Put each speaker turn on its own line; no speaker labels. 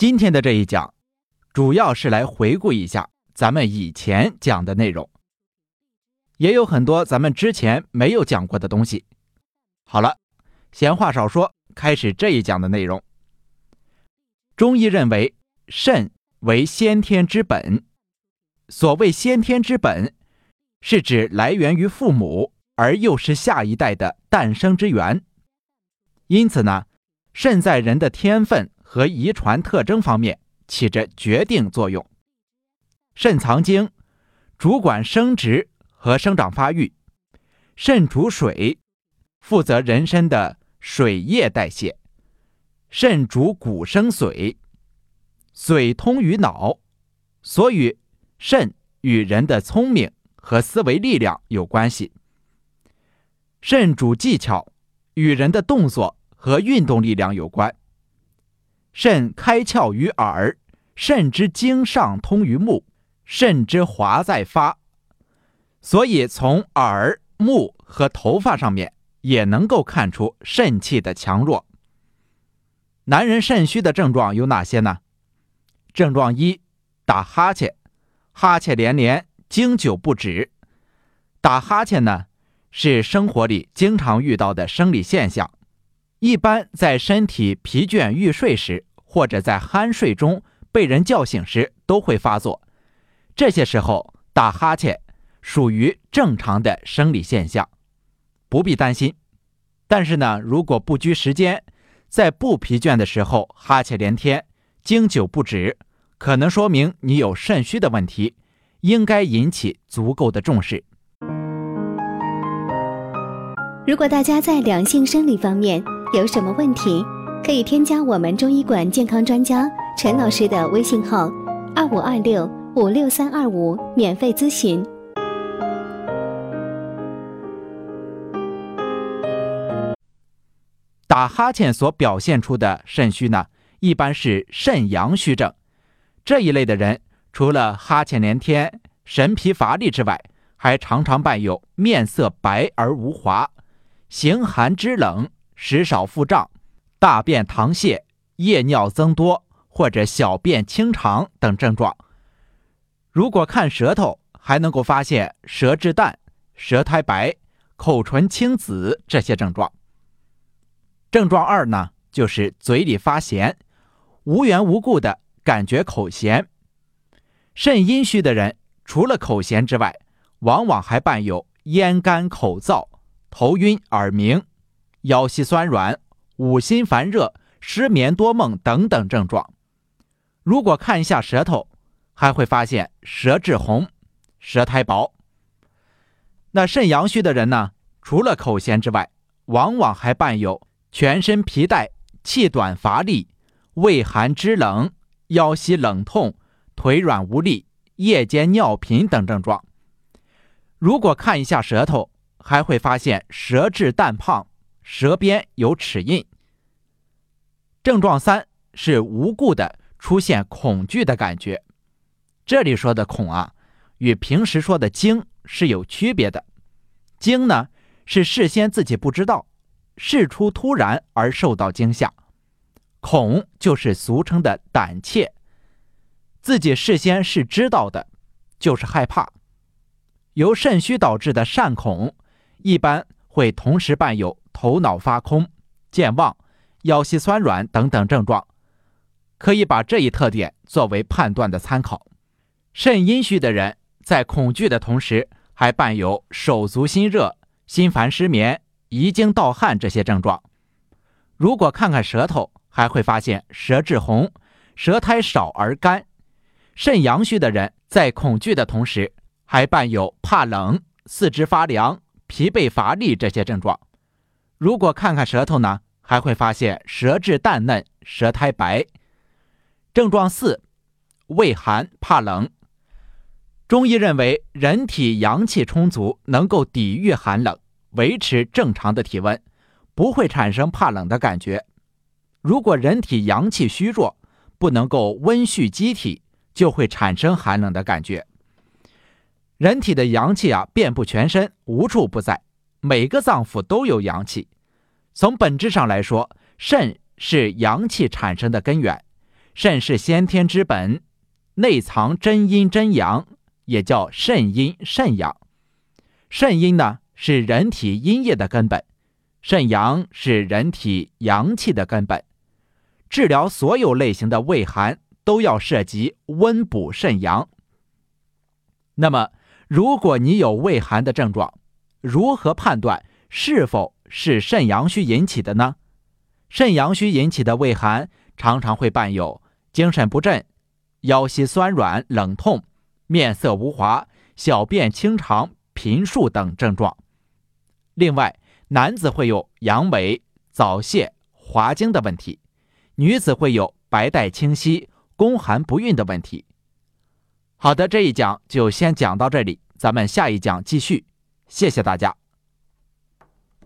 今天的这一讲，主要是来回顾一下咱们以前讲的内容，也有很多咱们之前没有讲过的东西。好了，闲话少说，开始这一讲的内容。中医认为，肾为先天之本。所谓先天之本，是指来源于父母，而又是下一代的诞生之源。因此呢，肾在人的天分。和遗传特征方面起着决定作用。肾藏精，主管生殖和生长发育。肾主水，负责人身的水液代谢。肾主骨生髓，髓通于脑，所以肾与人的聪明和思维力量有关系。肾主技巧，与人的动作和运动力量有关。肾开窍于耳，肾之经上通于目，肾之华在发，所以从耳、目和头发上面也能够看出肾气的强弱。男人肾虚的症状有哪些呢？症状一：打哈欠，哈欠连连，经久不止。打哈欠呢，是生活里经常遇到的生理现象。一般在身体疲倦欲睡时，或者在酣睡中被人叫醒时都会发作。这些时候打哈欠属于正常的生理现象，不必担心。但是呢，如果不拘时间，在不疲倦的时候哈欠连天、经久不止，可能说明你有肾虚的问题，应该引起足够的重视。
如果大家在两性生理方面，有什么问题，可以添加我们中医馆健康专家陈老师的微信号：二五二六五六三二五，免费咨询。
打哈欠所表现出的肾虚呢，一般是肾阳虚症。这一类的人，除了哈欠连天、神疲乏力之外，还常常伴有面色白而无华、形寒肢冷。食少腹胀、大便溏泻、夜尿增多或者小便清长等症状。如果看舌头，还能够发现舌质淡、舌苔白、口唇青紫这些症状。症状二呢，就是嘴里发咸，无缘无故的感觉口咸。肾阴虚的人，除了口咸之外，往往还伴有咽干口燥、头晕耳鸣。腰膝酸软、五心烦热、失眠多梦等等症状。如果看一下舌头，还会发现舌质红、舌苔薄。那肾阳虚的人呢？除了口咸之外，往往还伴有全身皮带、气短乏力、畏寒肢冷、腰膝冷痛、腿软无力、夜间尿频等症状。如果看一下舌头，还会发现舌质淡胖。舌边有齿印。症状三是无故的出现恐惧的感觉。这里说的恐啊，与平时说的惊是有区别的。惊呢是事先自己不知道，事出突然而受到惊吓；恐就是俗称的胆怯，自己事先是知道的，就是害怕。由肾虚导致的善恐，一般会同时伴有。头脑发空、健忘、腰膝酸软等等症状，可以把这一特点作为判断的参考。肾阴虚的人在恐惧的同时，还伴有手足心热、心烦失眠、遗精盗汗这些症状。如果看看舌头，还会发现舌质红、舌苔少而干。肾阳虚的人在恐惧的同时，还伴有怕冷、四肢发凉、疲惫乏力这些症状。如果看看舌头呢，还会发现舌质淡嫩、舌苔白。症状四，畏寒怕冷。中医认为，人体阳气充足，能够抵御寒冷，维持正常的体温，不会产生怕冷的感觉。如果人体阳气虚弱，不能够温煦机体，就会产生寒冷的感觉。人体的阳气啊，遍布全身，无处不在。每个脏腑都有阳气，从本质上来说，肾是阳气产生的根源，肾是先天之本，内藏真阴真阳，也叫肾阴肾阳。肾阴呢是人体阴液的根本，肾阳是人体阳气的根本。治疗所有类型的胃寒都要涉及温补肾阳。那么，如果你有胃寒的症状，如何判断是否是肾阳虚引起的呢？肾阳虚引起的胃寒常常会伴有精神不振、腰膝酸软、冷痛、面色无华、小便清长、频数等症状。另外，男子会有阳痿、早泄、滑精的问题。女子会有白带清晰、宫寒不孕的问题。好的，这一讲就先讲到这里，咱们下一讲继续。谢谢大家。